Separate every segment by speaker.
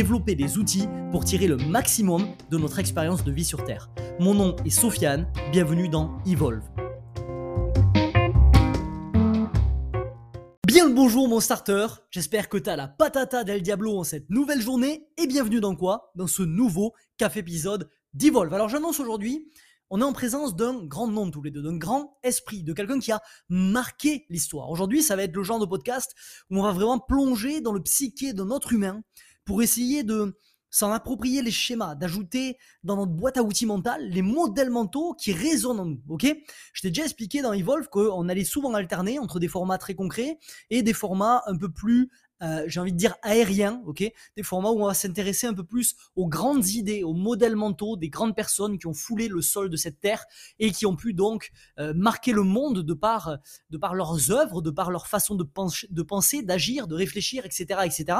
Speaker 1: développer des outils pour tirer le maximum de notre expérience de vie sur Terre. Mon nom est Sofiane, bienvenue dans Evolve. Bien le bonjour mon starter, j'espère que t'as la patata del diablo en cette nouvelle journée et bienvenue dans quoi? Dans ce nouveau café épisode d'Evolve. Alors j'annonce aujourd'hui, on est en présence d'un grand nom tous les deux, d'un grand esprit, de quelqu'un qui a marqué l'histoire. Aujourd'hui ça va être le genre de podcast où on va vraiment plonger dans le psyché de notre humain pour essayer de s'en approprier les schémas, d'ajouter dans notre boîte à outils mentale les modèles mentaux qui résonnent en nous. Ok? Je t'ai déjà expliqué dans Evolve qu'on allait souvent alterner entre des formats très concrets et des formats un peu plus euh, j'ai envie de dire aériens, ok Des formats où on va s'intéresser un peu plus aux grandes idées, aux modèles mentaux des grandes personnes qui ont foulé le sol de cette terre et qui ont pu donc euh, marquer le monde de par, de par leurs œuvres, de par leur façon de, de penser, d'agir, de réfléchir, etc., etc.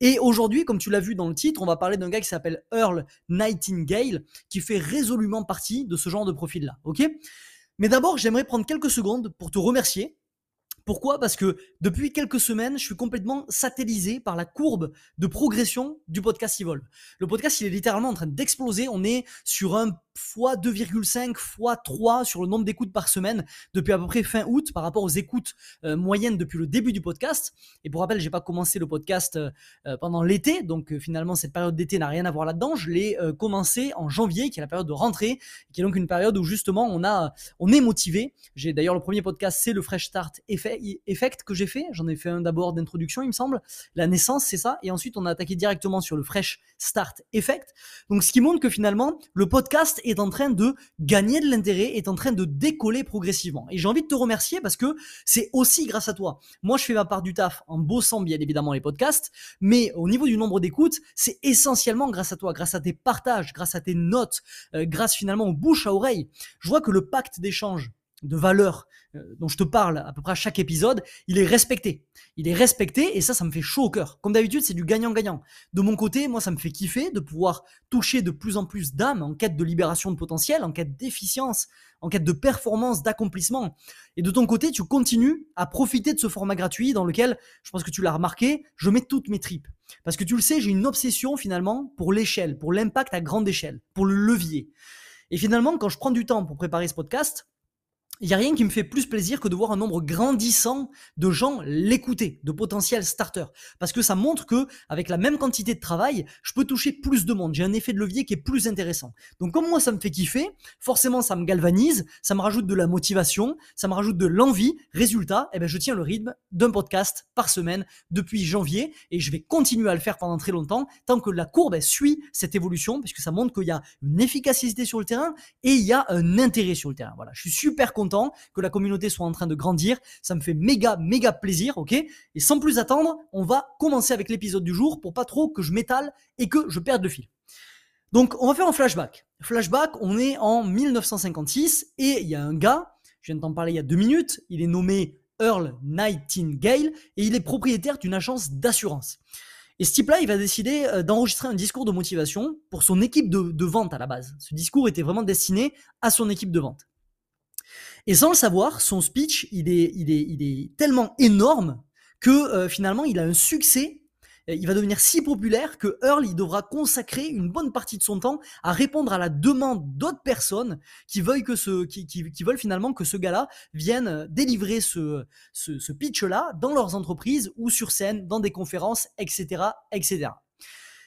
Speaker 1: Et aujourd'hui, comme tu l'as vu dans le titre, on va parler d'un gars qui s'appelle Earl Nightingale, qui fait résolument partie de ce genre de profil-là. Ok Mais d'abord, j'aimerais prendre quelques secondes pour te remercier pourquoi? Parce que depuis quelques semaines, je suis complètement satellisé par la courbe de progression du podcast Evolve. Le podcast, il est littéralement en train d'exploser. On est sur un fois 2,5 fois 3 sur le nombre d'écoutes par semaine depuis à peu près fin août par rapport aux écoutes euh, moyennes depuis le début du podcast. Et pour rappel, j'ai pas commencé le podcast euh, euh, pendant l'été, donc finalement cette période d'été n'a rien à voir là-dedans. Je l'ai commencé en janvier, qui est la période de rentrée, qui est donc une période où justement on a, on est motivé. J'ai d'ailleurs le premier podcast, c'est le Fresh Start Effect que j'ai fait. J'en ai fait un d'abord d'introduction, il me semble. La naissance, c'est ça. Et ensuite, on a attaqué directement sur le Fresh Start Effect. Donc, ce qui montre que finalement, le podcast est en train de gagner de l'intérêt, est en train de décoller progressivement. Et j'ai envie de te remercier parce que c'est aussi grâce à toi. Moi, je fais ma part du taf en bossant bien évidemment les podcasts, mais au niveau du nombre d'écoutes, c'est essentiellement grâce à toi, grâce à tes partages, grâce à tes notes, euh, grâce finalement aux bouche à oreille. Je vois que le pacte d'échange de valeur euh, dont je te parle à peu près à chaque épisode, il est respecté. Il est respecté et ça, ça me fait chaud au cœur. Comme d'habitude, c'est du gagnant-gagnant. De mon côté, moi, ça me fait kiffer de pouvoir toucher de plus en plus d'âmes en quête de libération de potentiel, en quête d'efficience, en quête de performance, d'accomplissement. Et de ton côté, tu continues à profiter de ce format gratuit dans lequel, je pense que tu l'as remarqué, je mets toutes mes tripes. Parce que tu le sais, j'ai une obsession finalement pour l'échelle, pour l'impact à grande échelle, pour le levier. Et finalement, quand je prends du temps pour préparer ce podcast, il n'y a rien qui me fait plus plaisir que de voir un nombre grandissant de gens l'écouter, de potentiels starters. Parce que ça montre que, avec la même quantité de travail, je peux toucher plus de monde. J'ai un effet de levier qui est plus intéressant. Donc, comme moi, ça me fait kiffer, forcément, ça me galvanise, ça me rajoute de la motivation, ça me rajoute de l'envie. Résultat, eh ben, je tiens le rythme d'un podcast par semaine depuis janvier et je vais continuer à le faire pendant très longtemps tant que la courbe suit cette évolution puisque ça montre qu'il y a une efficacité sur le terrain et il y a un intérêt sur le terrain. Voilà. Je suis super content que la communauté soit en train de grandir. Ça me fait méga, méga plaisir, ok? Et sans plus attendre, on va commencer avec l'épisode du jour pour pas trop que je m'étale et que je perde le fil. Donc, on va faire un flashback. Flashback, on est en 1956 et il y a un gars, je viens de t'en parler il y a deux minutes, il est nommé Earl Nightingale et il est propriétaire d'une agence d'assurance. Et ce type-là, il va décider euh, d'enregistrer un discours de motivation pour son équipe de, de, vente à la base. Ce discours était vraiment destiné à son équipe de vente. Et sans le savoir, son speech, il est, il est, il est tellement énorme que euh, finalement, il a un succès. Il va devenir si populaire que Earl il devra consacrer une bonne partie de son temps à répondre à la demande d'autres personnes qui veulent que ce, qui, qui, qui veulent finalement que ce gars-là vienne délivrer ce, ce, ce pitch-là dans leurs entreprises ou sur scène, dans des conférences, etc., etc.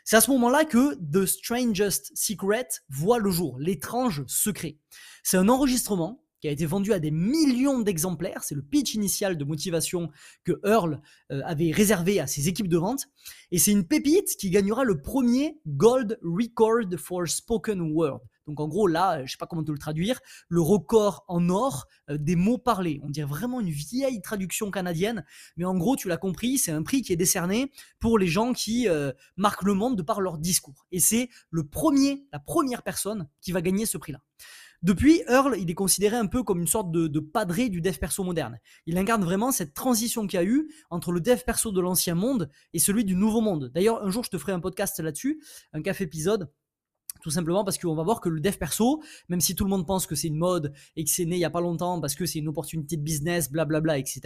Speaker 1: C'est à ce moment-là que The Strangest Secret voit le jour, l'étrange secret. C'est un enregistrement qui a été vendu à des millions d'exemplaires. C'est le pitch initial de motivation que Earl euh, avait réservé à ses équipes de vente. Et c'est une pépite qui gagnera le premier Gold Record for Spoken Word. Donc en gros, là, je sais pas comment te le traduire, le record en or euh, des mots parlés. On dirait vraiment une vieille traduction canadienne, mais en gros, tu l'as compris, c'est un prix qui est décerné pour les gens qui euh, marquent le monde de par leur discours. Et c'est le premier, la première personne qui va gagner ce prix-là. Depuis, Earl, il est considéré un peu comme une sorte de, de padré du dev perso moderne. Il incarne vraiment cette transition qu'il y a eu entre le dev perso de l'ancien monde et celui du nouveau monde. D'ailleurs, un jour, je te ferai un podcast là-dessus, un café épisode tout simplement parce qu'on va voir que le dev perso, même si tout le monde pense que c'est une mode et que c'est né il y a pas longtemps parce que c'est une opportunité de business, blablabla, etc.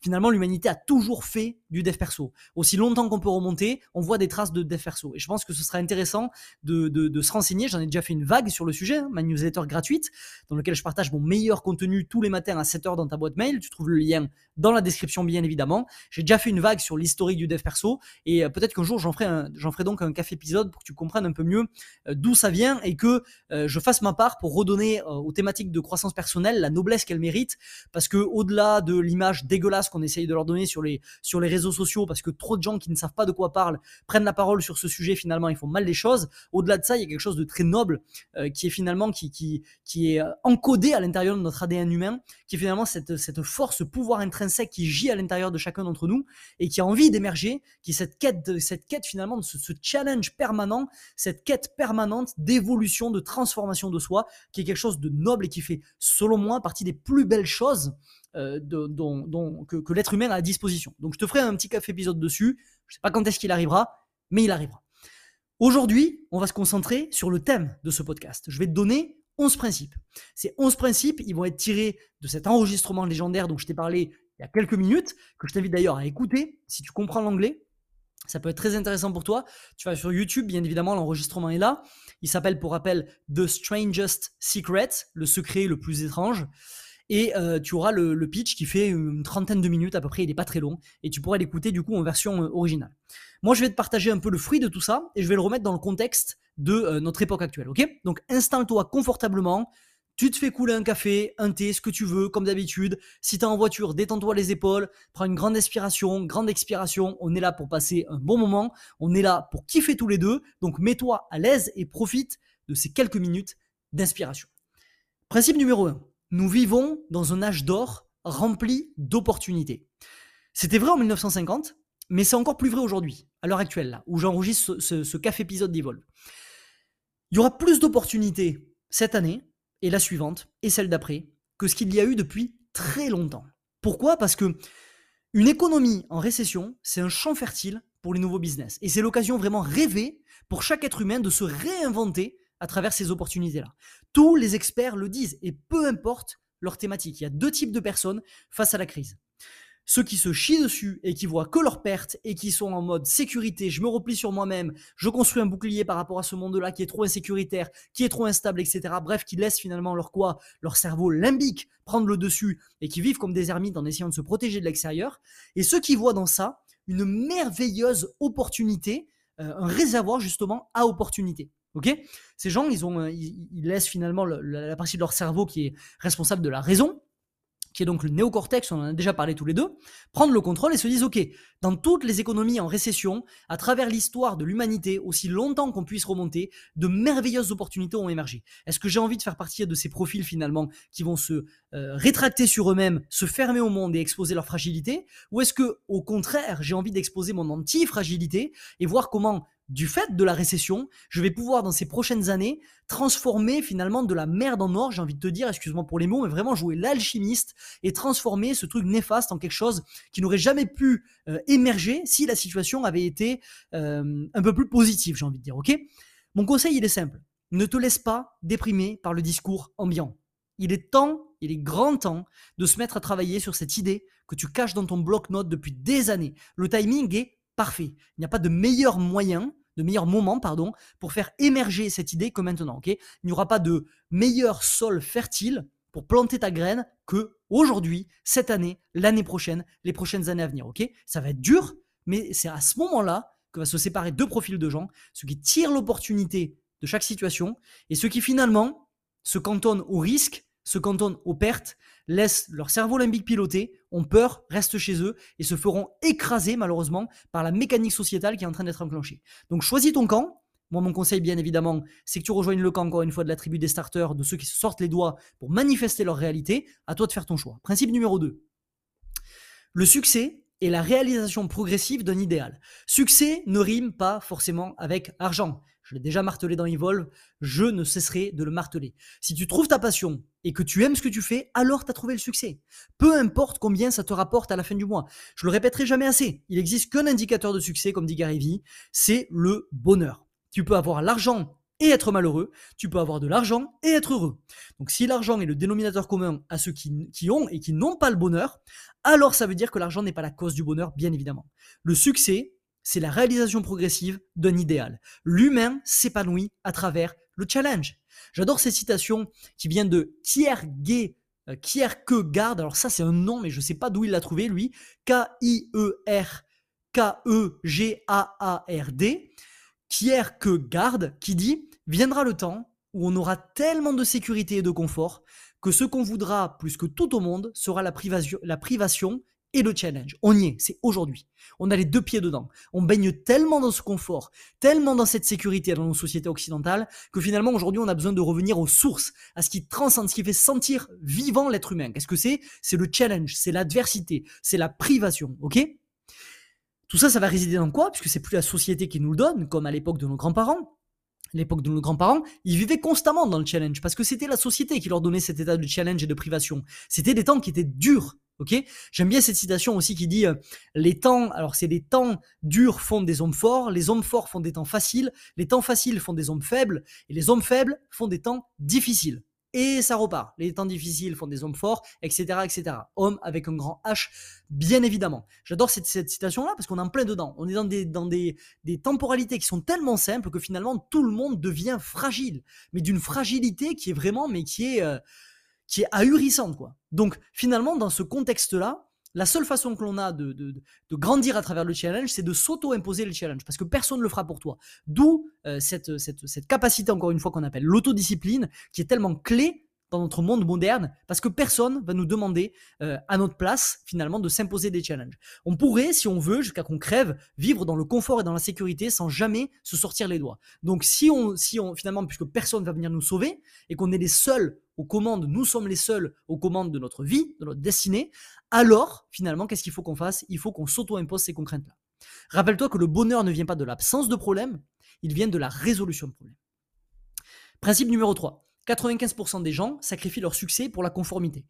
Speaker 1: Finalement, l'humanité a toujours fait du dev perso. Aussi longtemps qu'on peut remonter, on voit des traces de dev perso. Et je pense que ce sera intéressant de, de, se renseigner. J'en ai déjà fait une vague sur le sujet, hein, ma newsletter gratuite, dans laquelle je partage mon meilleur contenu tous les matins à 7h dans ta boîte mail. Tu trouves le lien dans la description, bien évidemment. J'ai déjà fait une vague sur l'historique du dev perso et euh, peut-être qu'un jour j'en ferai, ferai donc un café épisode pour que tu comprennes un peu mieux euh, d'où ça vient et que euh, je fasse ma part pour redonner aux thématiques de croissance personnelle la noblesse qu'elles méritent. Parce que au-delà de l'image dégueulasse qu'on essaye de leur donner sur les sur les réseaux sociaux parce que trop de gens qui ne savent pas de quoi parlent prennent la parole sur ce sujet finalement ils font mal les choses. Au-delà de ça il y a quelque chose de très noble qui est finalement qui qui qui est encodé à l'intérieur de notre ADN humain qui est finalement cette cette force ce pouvoir intrinsèque qui gît à l'intérieur de chacun d'entre nous et qui a envie d'émerger, qui est cette quête, cette quête finalement, de ce, challenge permanent, cette quête permanente d'évolution, de transformation de soi, qui est quelque chose de noble et qui fait, selon moi, partie des plus belles choses euh, que, que l'être humain a à disposition. Donc je te ferai un petit café épisode dessus. Je sais pas quand est-ce qu'il arrivera, mais il arrivera. Aujourd'hui, on va se concentrer sur le thème de ce podcast. Je vais te donner 11 principes. Ces 11 principes, ils vont être tirés de cet enregistrement légendaire dont je t'ai parlé il y a quelques minutes, que je t'invite d'ailleurs à écouter si tu comprends l'anglais. Ça peut être très intéressant pour toi. Tu vas sur YouTube, bien évidemment, l'enregistrement est là. Il s'appelle, pour rappel, The Strangest Secret, le secret le plus étrange. Et euh, tu auras le, pitch qui fait une trentaine de minutes à peu près, il n'est pas très long, et tu pourras l'écouter du coup en version euh, originale. Moi, je vais te partager un peu le fruit de tout ça, et je vais le remettre dans le contexte de euh, notre époque actuelle, ok? Donc installe-toi confortablement, tu te fais couler un café, un thé, ce que tu veux, comme d'habitude. Si tu es en voiture, détends-toi les épaules, prends une grande inspiration, grande expiration. On est là pour passer un bon moment. On est là pour kiffer tous les deux. Donc mets-toi à l'aise et profite de ces quelques minutes d'inspiration. Principe numéro 1. Nous vivons dans un âge d'or rempli d'opportunités. C'était vrai en 1950, mais c'est encore plus vrai aujourd'hui, à l'heure actuelle, là, où j'enregistre ce, café épisode d'Evolve. Il y aura plus d'opportunités cette année et la suivante et celle d'après que ce qu'il y a eu depuis très longtemps. Pourquoi? Parce que une économie en récession, c'est un champ fertile pour les nouveaux business. Et c'est l'occasion vraiment rêvée pour chaque être humain de se réinventer à travers ces opportunités-là. Tous les experts le disent, et peu importe leur thématique. Il y a deux types de personnes face à la crise ceux qui se chient dessus et qui voient que leurs pertes et qui sont en mode sécurité, je me replie sur moi-même, je construis un bouclier par rapport à ce monde-là qui est trop insécuritaire, qui est trop instable, etc. Bref, qui laissent finalement leur quoi, leur cerveau limbique prendre le dessus et qui vivent comme des ermites en essayant de se protéger de l'extérieur. Et ceux qui voient dans ça une merveilleuse opportunité, euh, un réservoir justement à opportunité. Ok? Ces gens, ils, ont, ils, laissent finalement la partie de leur cerveau qui est responsable de la raison, qui est donc le néocortex, on en a déjà parlé tous les deux, prendre le contrôle et se disent, OK, dans toutes les économies en récession, à travers l'histoire de l'humanité, aussi longtemps qu'on puisse remonter, de merveilleuses opportunités ont émergé. Est-ce que j'ai envie de faire partie de ces profils finalement qui vont se euh, rétracter sur eux-mêmes, se fermer au monde et exposer leur fragilité? Ou est-ce que, au contraire, j'ai envie d'exposer mon anti-fragilité et voir comment du fait de la récession, je vais pouvoir dans ces prochaines années transformer finalement de la merde en or, j'ai envie de te dire, excuse-moi pour les mots, mais vraiment jouer l'alchimiste et transformer ce truc néfaste en quelque chose qui n'aurait jamais pu euh, émerger si la situation avait été euh, un peu plus positive, j'ai envie de dire, ok? Mon conseil, il est simple. Ne te laisse pas déprimer par le discours ambiant. Il est temps, il est grand temps de se mettre à travailler sur cette idée que tu caches dans ton bloc-notes depuis des années. Le timing est parfait. Il n'y a pas de meilleur moyen de meilleur moment, pardon, pour faire émerger cette idée que maintenant, ok? Il n'y aura pas de meilleur sol fertile pour planter ta graine que aujourd'hui, cette année, l'année prochaine, les prochaines années à venir, ok? Ça va être dur, mais c'est à ce moment-là que va se séparer deux profils de gens, ceux qui tirent l'opportunité de chaque situation et ceux qui finalement se cantonnent au risque, se cantonnent aux pertes, laissent leur cerveau limbique piloter, ont peur, restent chez eux et se feront écraser malheureusement par la mécanique sociétale qui est en train d'être enclenchée. Donc choisis ton camp Moi, mon conseil, bien évidemment, c'est que tu rejoignes le camp, encore une fois, de la tribu des starters, de ceux qui se sortent les doigts pour manifester leur réalité. À toi de faire ton choix. Principe numéro 2. Le succès est la réalisation progressive d'un idéal. Succès ne rime pas forcément avec argent. Je l'ai déjà martelé dans Evolve, je ne cesserai de le marteler. Si tu trouves ta passion et que tu aimes ce que tu fais, alors tu as trouvé le succès. Peu importe combien ça te rapporte à la fin du mois. Je le répéterai jamais assez. Il n'existe qu'un indicateur de succès, comme dit Gary Vee, c'est le bonheur. Tu peux avoir l'argent et être malheureux, tu peux avoir de l'argent et être heureux. Donc si l'argent est le dénominateur commun à ceux qui, qui ont et qui n'ont pas le bonheur, alors ça veut dire que l'argent n'est pas la cause du bonheur, bien évidemment. Le succès, c'est la réalisation progressive d'un idéal. L'humain s'épanouit à travers le challenge. J'adore ces citations qui viennent de Kierkegaard. Euh, Kierkegaard, alors ça c'est un nom, mais je ne sais pas d'où il l'a trouvé, lui. K-I-E-R K-E-G-A-A-R-D. Kierkegaard qui dit Viendra le temps où on aura tellement de sécurité et de confort que ce qu'on voudra plus que tout au monde sera la la privation et le challenge. On y est, c'est aujourd'hui. On a les deux pieds dedans. On baigne tellement dans ce confort, tellement dans cette sécurité dans nos sociétés occidentales, que finalement aujourd'hui on a besoin de revenir aux sources, à ce qui transcende, ce qui fait sentir vivant l'être humain. Qu'est-ce que c'est? C'est le challenge, c'est l'adversité, c'est la privation, ok? Tout ça, ça va résider dans quoi? Puisque c'est plus la société qui nous le donne, comme à l'époque de nos grands-parents. L'époque de nos grands-parents, ils vivaient constamment dans le challenge parce que c'était la société qui leur donnait cet état de challenge et de privation. C'était des temps qui étaient durs, ok? J'aime bien cette citation aussi qui dit euh, les temps, alors c'est les temps durs font des hommes forts, les hommes forts font des temps faciles, les temps faciles font des hommes faibles et les hommes faibles font des temps difficiles et ça repart. Les temps difficiles font des hommes forts, etc., etc. Homme avec un grand H, bien évidemment. J'adore cette, citation-là parce qu'on est en plein dedans. On est dans, des, dans des, des, temporalités qui sont tellement simples que finalement tout le monde devient fragile, mais d'une fragilité qui est vraiment, mais qui est, euh, qui est ahurissante, quoi. Donc finalement, dans ce contexte-là, la seule façon que l'on a de, grandir à travers le challenge, c'est de s'auto-imposer le challenge, parce que personne ne le fera pour toi. D'où euh, cette, capacité, encore une fois, qu'on appelle l'autodiscipline, qui est tellement clé dans notre monde moderne, parce que personne va nous demander euh, à notre place, finalement, de s'imposer des challenges. On pourrait, si on veut, jusqu'à qu'on crève, vivre dans le confort et dans la sécurité sans jamais se sortir les doigts. Donc si on, si on finalement, puisque personne va venir nous sauver, et qu'on est les seuls aux commandes, nous sommes les seuls aux commandes de notre vie, de notre destinée, alors finalement, qu'est-ce qu'il faut qu'on fasse? Il faut qu'on s'auto-impose ces contraintes-là. Rappelle-toi que le bonheur ne vient pas de l'absence de problème, il vient de la résolution de problème. Principe numéro 3. 95% des gens sacrifient leur succès pour la conformité.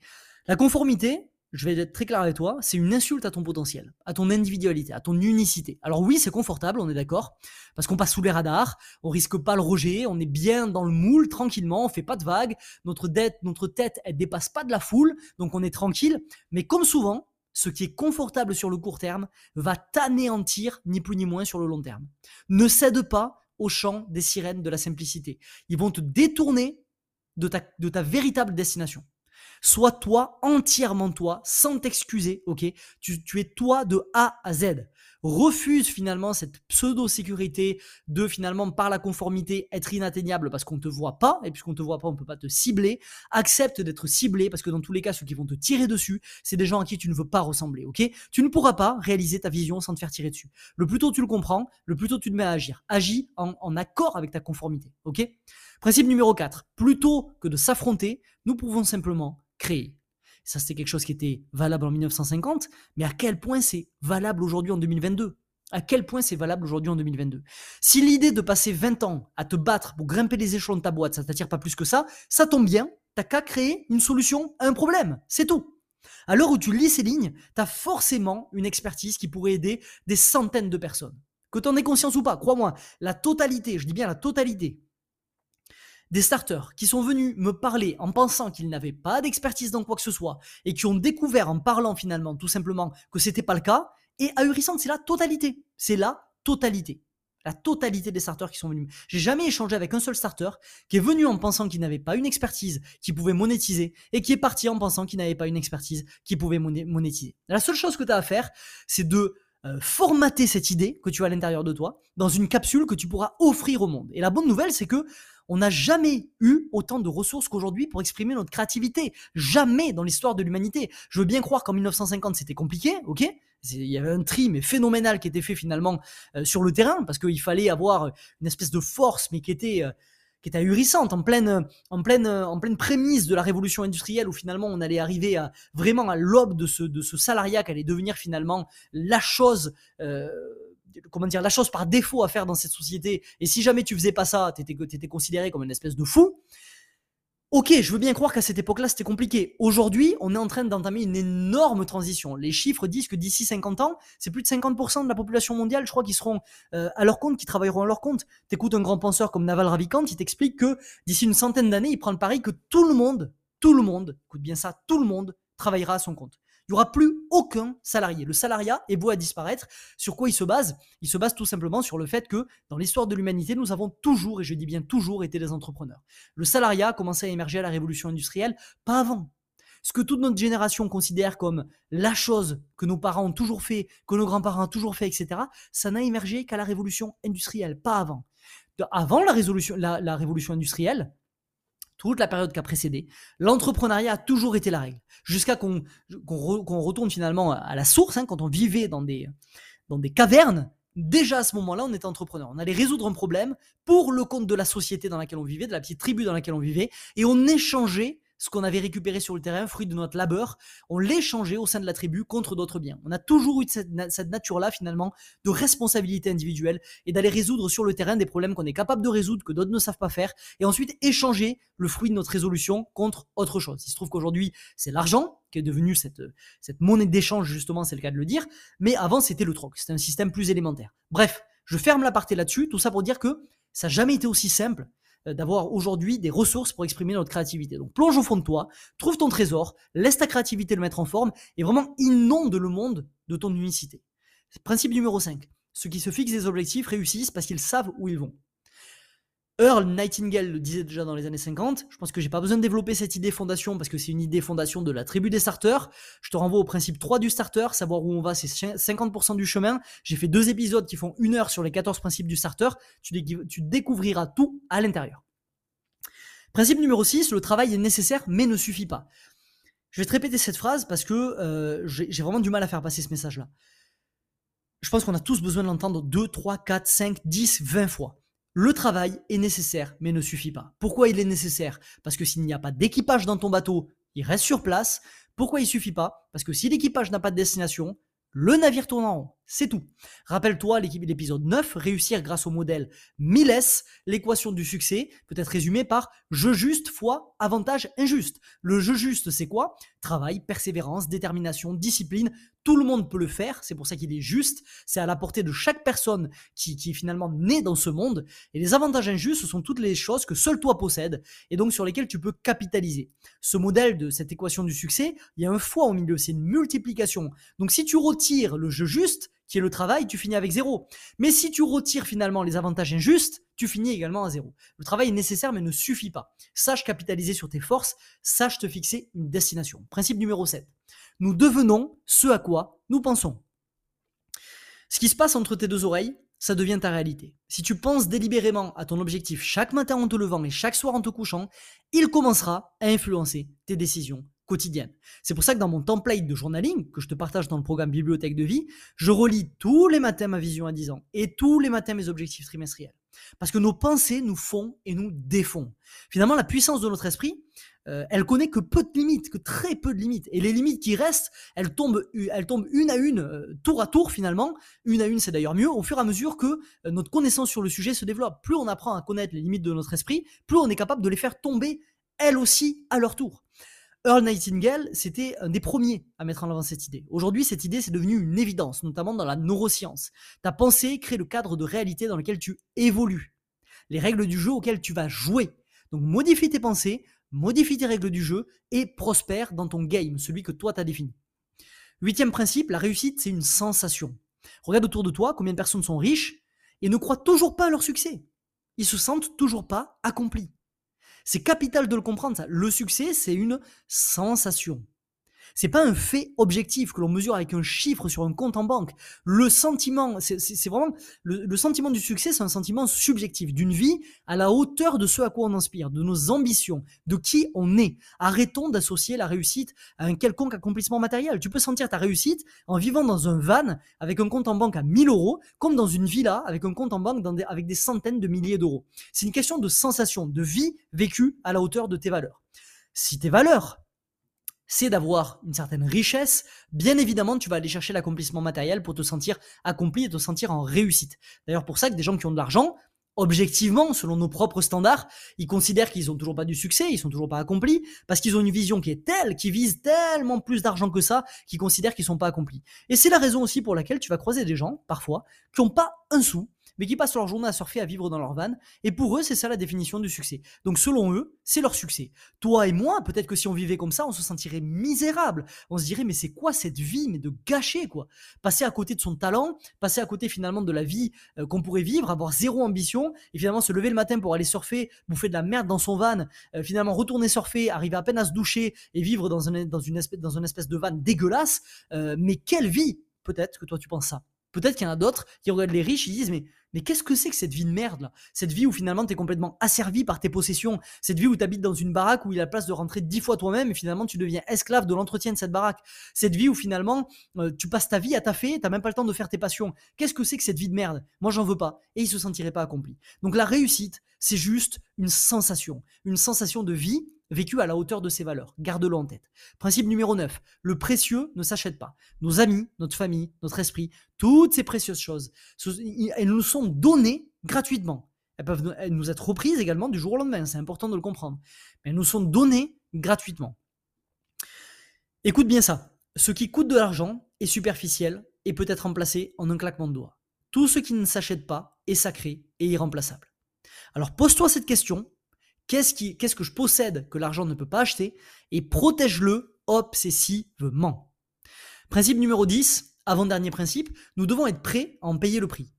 Speaker 1: La conformité, je vais être très clair avec toi, c'est une insulte à ton potentiel, à ton individualité, à ton unicité. Alors oui, c'est confortable, on est d'accord, parce qu'on passe sous les radars, on risque pas le rejet, on est bien dans le moule, tranquillement, on fait pas de vagues, notre, dette, notre tête, elle dépasse pas de la foule, donc on est tranquille. Mais comme souvent, ce qui est confortable sur le court terme va t'anéantir, ni plus ni moins, sur le long terme. Ne cède pas au chant des sirènes de la simplicité. Ils vont te détourner de ta, de ta véritable destination. Sois toi, entièrement toi, sans t'excuser, ok? Tu, es toi de A à Z. Refuse finalement cette pseudo-sécurité de finalement par la conformité être inatteignable parce qu'on ne te voit pas, et puisqu'on ne te voit pas, on ne peut pas te cibler. Accepte d'être ciblé parce que dans tous les cas, ceux qui vont te tirer dessus, c'est des gens à qui tu ne veux pas ressembler, ok? Tu ne pourras pas réaliser ta vision sans te faire tirer dessus. Le plus tôt tu le comprends, le plus tôt tu te mets à agir. Agis en, en accord avec ta conformité, ok? Principe numéro 4. Plutôt que de s'affronter, nous pouvons simplement créer. Ça, c'était quelque chose qui était valable en 1950, mais à quel point c'est valable aujourd'hui en 2022 à quel point c'est valable aujourd'hui en 2022. Si l'idée de passer 20 ans à te battre pour grimper les échelons de ta boîte, ça t'attire pas plus que ça, ça tombe bien, t'as qu'à créer une solution à un problème, c'est tout. À l'heure où tu lis ces lignes, tu as forcément une expertise qui pourrait aider des centaines de personnes. Que tu en aies conscience ou pas, crois-moi, la totalité, je dis bien la totalité des starters qui sont venus me parler en pensant qu'ils n'avaient pas d'expertise dans quoi que ce soit et qui ont découvert en parlant finalement tout simplement que c'était pas le cas, et ahurissante, c'est la totalité. C'est la totalité. La totalité des starters qui sont venus. J'ai jamais échangé avec un seul starter qui est venu en pensant qu'il n'avait pas une expertise qui pouvait monétiser et qui est parti en pensant qu'il n'avait pas une expertise qui pouvait monétiser. La seule chose que tu as à faire, c'est de euh, formater cette idée que tu as à l'intérieur de toi dans une capsule que tu pourras offrir au monde. Et la bonne nouvelle, c'est que on n'a jamais eu autant de ressources qu'aujourd'hui pour exprimer notre créativité. Jamais dans l'histoire de l'humanité. Je veux bien croire qu'en 1950 c'était compliqué, ok? Il y avait un tri mais phénoménal qui était fait finalement euh, sur le terrain parce qu'il fallait avoir une espèce de force mais qui était euh, qui était ahurissante en pleine en pleine en pleine prémisse de la révolution industrielle où finalement on allait arriver à vraiment à l'aube de ce de ce salariat qui allait devenir finalement la chose euh, comment dire la chose par défaut à faire dans cette société et si jamais tu faisais pas ça t'étais étais considéré comme une espèce de fou Ok, je veux bien croire qu'à cette époque-là, c'était compliqué. Aujourd'hui, on est en train d'entamer une énorme transition. Les chiffres disent que d'ici 50 ans, c'est plus de 50% de la population mondiale, je crois, qui seront euh, à leur compte, qui travailleront à leur compte. T'écoutes un grand penseur comme Naval Ravikant, il t'explique que d'ici une centaine d'années, il prend le pari que tout le monde, tout le monde, écoute bien ça, tout le monde travaillera à son compte. Il n'y aura plus aucun salarié. Le salariat est beau à disparaître. Sur quoi il se base? Il se base tout simplement sur le fait que dans l'histoire de l'humanité, nous avons toujours, et je dis bien toujours, été des entrepreneurs. Le salariat a commencé à émerger à la révolution industrielle, pas avant. Ce que toute notre génération considère comme la chose que nos parents ont toujours fait, que nos grands-parents ont toujours fait, etc., ça n'a émergé qu'à la révolution industrielle, pas avant. Avant la, la révolution industrielle, toute la période qui a précédé, l'entrepreneuriat a toujours été la règle. Jusqu'à qu'on retourne finalement à la source, hein, quand on vivait dans des, dans des cavernes, déjà à ce moment-là, on était entrepreneur. On allait résoudre un problème pour le compte de la société dans laquelle on vivait, de la petite tribu dans laquelle on vivait, et on échangeait ce qu'on avait récupéré sur le terrain, fruit de notre labeur, on l'échangeait au sein de la tribu contre d'autres biens. On a toujours eu cette, nature-là, finalement, de responsabilité individuelle et d'aller résoudre sur le terrain des problèmes qu'on est capable de résoudre, que d'autres ne savent pas faire, et ensuite échanger le fruit de notre résolution contre autre chose. Il se trouve qu'aujourd'hui, c'est l'argent qui est devenu cette, cette monnaie d'échange, justement, c'est le cas de le dire, mais avant, c'était le troc. C'était un système plus élémentaire. Bref, je ferme la partie là-dessus, tout ça pour dire que ça n'a jamais été aussi simple d'avoir aujourd'hui des ressources pour exprimer notre créativité. Donc plonge au fond de toi, trouve ton trésor, laisse ta créativité le mettre en forme et vraiment inonde le monde de ton unicité. Principe numéro 5. Ceux qui se fixent des objectifs réussissent parce qu'ils savent où ils vont. Earl Nightingale le disait déjà dans les années 50. Je pense que j'ai pas besoin de développer cette idée fondation parce que c'est une idée fondation de la tribu des starters. Je te renvoie au principe 3 du starter, savoir où on va, c'est 50% du chemin. J'ai fait deux épisodes qui font une heure sur les 14 principes du starter. Tu, découvriras tout à l'intérieur. Principe numéro 6, le travail est nécessaire mais ne suffit pas. Je vais te répéter cette phrase parce que euh, j'ai vraiment du mal à faire passer ce message-là. Je pense qu'on a tous besoin de l'entendre 2, 3, 4, 5, 10, 20 fois. Le travail est nécessaire, mais ne suffit pas. Pourquoi il est nécessaire? Parce que s'il n'y a pas d'équipage dans ton bateau, il reste sur place. Pourquoi il suffit pas? Parce que si l'équipage n'a pas de destination, le navire tourne en rond. C'est tout. Rappelle-toi l'épisode 9, réussir grâce au modèle Miles, l'équation du succès peut être résumée par jeu juste fois avantage injuste. Le jeu juste, c'est quoi? Travail, persévérance, détermination, discipline, tout le monde peut le faire, c'est pour ça qu'il est juste, c'est à la portée de chaque personne qui, qui est finalement née dans ce monde, et les avantages injustes, ce sont toutes les choses que seul toi possèdes, et donc sur lesquelles tu peux capitaliser. Ce modèle de cette équation du succès, il y a un fois au milieu, c'est une multiplication. Donc si tu retires le jeu juste, qui est le travail, tu finis avec zéro. Mais si tu retires finalement les avantages injustes, tu finis également à zéro. Le travail est nécessaire mais ne suffit pas. Sache capitaliser sur tes forces, sache te fixer une destination. Principe numéro 7 nous devenons ce à quoi nous pensons. Ce qui se passe entre tes deux oreilles, ça devient ta réalité. Si tu penses délibérément à ton objectif chaque matin en te levant et chaque soir en te couchant, il commencera à influencer tes décisions C'est pour ça que dans mon template de journaling, que je te partage dans le programme Bibliothèque de vie, je relis tous les matins ma vision à 10 ans et tous les matins mes objectifs trimestriels. Parce que nos pensées nous font et nous défont. Finalement, la puissance de notre esprit, euh, elle connaît que peu de limites, que très peu de limites. Et les limites qui restent, elles tombent, elles tombent une à une, euh, tour à tour finalement. Une à une, c'est d'ailleurs mieux, au fur et à mesure que euh, notre connaissance sur le sujet se développe. Plus on apprend à connaître les limites de notre esprit, plus on est capable de les faire tomber, elles aussi, à leur tour. Earl Nightingale, c'était un des premiers à mettre en avant cette idée. Aujourd'hui, cette idée, c'est devenu une évidence, notamment dans la neuroscience. Ta pensée crée le cadre de réalité dans lequel tu évolues, les règles du jeu auxquelles tu vas jouer. Donc modifie tes pensées, modifie tes règles du jeu et prospère dans ton game, celui que toi t'as défini. Huitième principe, la réussite, c'est une sensation. Regarde autour de toi combien de personnes sont riches et ne croient toujours pas à leur succès. Ils se sentent toujours pas accomplis. C'est capital de le comprendre, ça. Le succès, c'est une sensation. C'est pas un fait objectif que l'on mesure avec un chiffre sur un compte en banque. Le sentiment, c'est vraiment le, sentiment du succès, c'est un sentiment subjectif d'une vie à la hauteur de ce à quoi on inspire, de nos ambitions, de qui on est. Arrêtons d'associer la réussite à un quelconque accomplissement matériel. Tu peux sentir ta réussite en vivant dans un van avec un compte en banque à 1000 euros, comme dans une villa avec un compte en banque avec des centaines de milliers d'euros. C'est une question de sensation, de vie vécue à la hauteur de tes valeurs. Si tes valeurs, c'est d'avoir une certaine richesse, bien évidemment, tu vas aller chercher l'accomplissement matériel pour te sentir accompli et te sentir en réussite. D'ailleurs, pour ça que des gens qui ont de l'argent, objectivement, selon nos propres standards, ils considèrent qu'ils ont toujours pas du succès, ils sont toujours pas accomplis, parce qu'ils ont une vision qui est telle, qui vise tellement plus d'argent que ça, qu'ils considèrent qu'ils sont pas accomplis. Et c'est la raison aussi pour laquelle tu vas croiser des gens, parfois, qui ont pas un sou, mais qui passent leur journée à surfer, à vivre dans leur van. Et pour eux, c'est ça la définition du succès. Donc selon eux, c'est leur succès. Toi et moi, peut-être que si on vivait comme ça, on se sentirait misérable. On se dirait, mais c'est quoi cette vie, mais de gâcher, quoi? Passer à côté de son talent, passer à côté finalement de la vie euh, qu'on pourrait vivre, avoir zéro ambition, et finalement se lever le matin pour aller surfer, bouffer de la merde dans son van, euh, finalement retourner surfer, arriver à peine à se doucher et vivre dans, un, dans, une, espèce, dans une espèce de van dégueulasse. Euh, mais quelle vie? Peut-être que toi tu penses ça. Peut-être qu'il y en a d'autres qui regardent les riches, ils disent mais mais qu'est-ce que c'est que cette vie de merde là? Cette vie où finalement tu es complètement asservi par tes possessions, cette vie où tu habites dans une baraque où il y a la place de rentrer dix fois toi-même et finalement tu deviens esclave de l'entretien de cette baraque. Cette vie où finalement euh, tu passes ta vie à taffer, t'as même pas le temps de faire tes passions. Qu'est-ce que c'est que cette vie de merde? Moi j'en veux pas et il se sentirait pas accompli. Donc la réussite, c'est juste une sensation, une sensation de vie vécu à la hauteur de ses valeurs. Garde-le en tête. Principe numéro 9. Le précieux ne s'achète pas. Nos amis, notre famille, notre esprit, toutes ces précieuses choses, elles nous sont données gratuitement. Elles peuvent nous être reprises également du jour au lendemain, c'est important de le comprendre. Mais elles nous sont données gratuitement. Écoute bien ça. Ce qui coûte de l'argent est superficiel et peut être remplacé en un claquement de doigts. Tout ce qui ne s'achète pas est sacré et irremplaçable. Alors pose-toi cette question Qu'est-ce, que je possède que l'argent ne peut pas acheter Et protège-le obsessivement. Principe numéro 10, avant-dernier principe, nous devons être prêts à en payer le prix.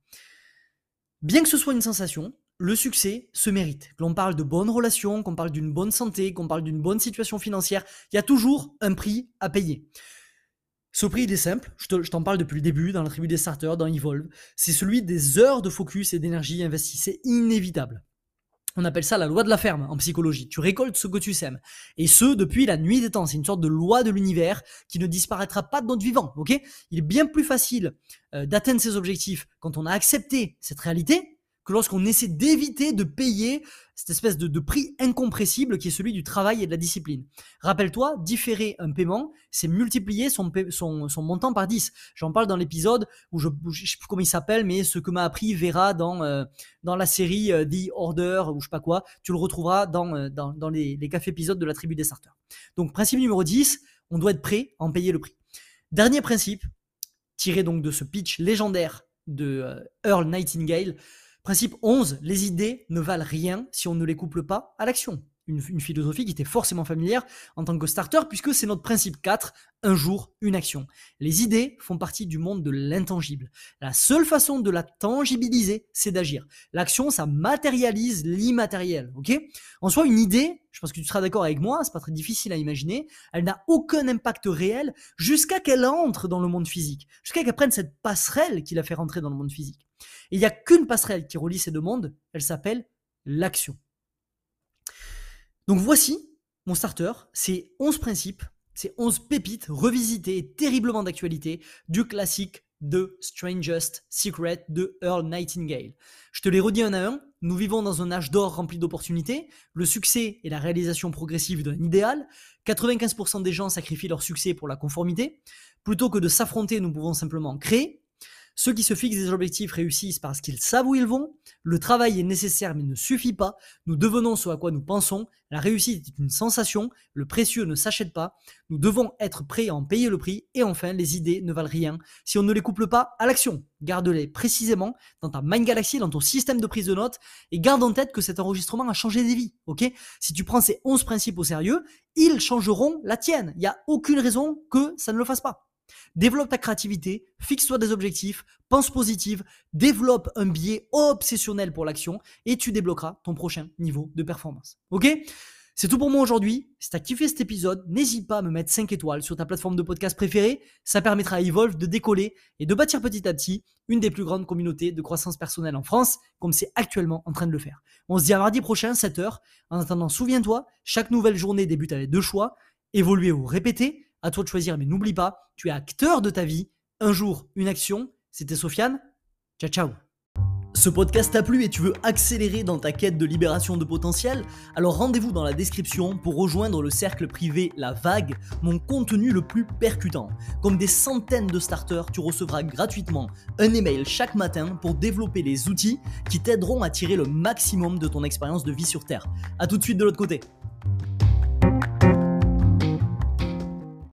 Speaker 1: Bien que ce soit une sensation, le succès se mérite. Que l'on parle de bonnes relations, qu'on parle d'une bonne santé, qu'on parle d'une bonne situation financière, il y a toujours un prix à payer. Ce prix, il est simple, je, t'en parle depuis le début, dans la tribu des starters, dans Evolve. C'est celui des heures de focus et d'énergie investies. C'est inévitable. On appelle ça la loi de la ferme en psychologie. Tu récoltes ce que tu sèmes. Et ce, depuis la nuit des temps. C'est une sorte de loi de l'univers qui ne disparaîtra pas de notre vivant. Ok? Il est bien plus facile euh, d'atteindre ses objectifs quand on a accepté cette réalité lorsqu'on essaie d'éviter de payer cette espèce de, prix incompressible qui est celui du travail et de la discipline. Rappelle-toi, différer un paiement, c'est multiplier son, montant par 10. J'en parle dans l'épisode où je ne sais plus comment il s'appelle, mais ce que m'a appris Vera dans, euh, dans la série euh, The Order ou je sais pas quoi, tu le retrouveras dans, euh, dans les, les cafés épisodes de la tribu des starters. Donc principe numéro 10, on doit être prêt à en payer le prix. Dernier principe, tiré donc de ce pitch légendaire de Earl Nightingale, Principe 11, les idées ne valent rien si on ne les couple pas à l'action. Une, philosophie qui était forcément familière en tant que starter, puisque c'est notre principe 4, un jour, une action. Les idées font partie du monde de l'intangible. La seule façon de la tangibiliser, c'est d'agir. L'action, ça matérialise l'immatériel, ok? En soi, une idée, je pense que tu seras d'accord avec moi, c'est pas très difficile à imaginer, elle n'a aucun impact réel jusqu'à qu'elle entre dans le monde physique, jusqu'à qu'elle prenne cette passerelle qui la fait rentrer dans le monde physique. Et il n'y a qu'une passerelle qui relie ces deux mondes, elle s'appelle l'action. Donc voici mon starter, c'est 11 principes, c'est 11 pépites revisitées et terriblement d'actualité du classique The Strangest Secret de Earl Nightingale. Je te les redis un à un, nous vivons dans un âge d'or rempli d'opportunités, le succès est la réalisation progressive d'un idéal, 95% des gens sacrifient leur succès pour la conformité, plutôt que de s'affronter nous pouvons simplement créer, ceux qui se fixent des objectifs réussissent parce qu'ils savent où ils vont. Le travail est nécessaire mais ne suffit pas. Nous devenons ce à quoi nous pensons. La réussite est une sensation. Le précieux ne s'achète pas. Nous devons être prêts à en payer le prix. Et enfin, les idées ne valent rien si on ne les couple pas à l'action. Garde-les précisément dans ta Mind Galaxy, dans ton système de prise de notes. Et garde en tête que cet enregistrement a changé des vies. Si tu prends ces 11 principes au sérieux, ils changeront la tienne. Il n'y a aucune raison que ça ne le fasse pas. Développe ta créativité, fixe-toi des objectifs, pense positive, développe un biais obsessionnel pour l'action et tu débloqueras ton prochain niveau de performance. Ok? C'est tout pour moi aujourd'hui. Si t'as kiffé cet épisode, n'hésite pas à me mettre 5 étoiles sur ta plateforme de podcast préférée. Ça permettra à Evolve de décoller et de bâtir petit à petit une des plus grandes communautés de croissance personnelle en France, comme c'est actuellement en train de le faire. On se dit à mardi prochain, 7h. En attendant, souviens-toi, chaque nouvelle journée débute avec deux choix. Évoluer ou répéter. À toi de choisir, mais n'oublie pas, tu es acteur de ta vie. Un jour, une action. C'était Sofiane. Ciao, ciao. Ce podcast t'a plu et tu veux accélérer dans ta quête de libération de potentiel? Alors rendez-vous dans la description pour rejoindre le cercle privé La Vague, mon contenu le plus percutant. Comme des centaines de starters, tu recevras gratuitement un email chaque matin pour développer les outils qui t'aideront à tirer le maximum de ton expérience de vie sur Terre. A tout de suite de l'autre côté.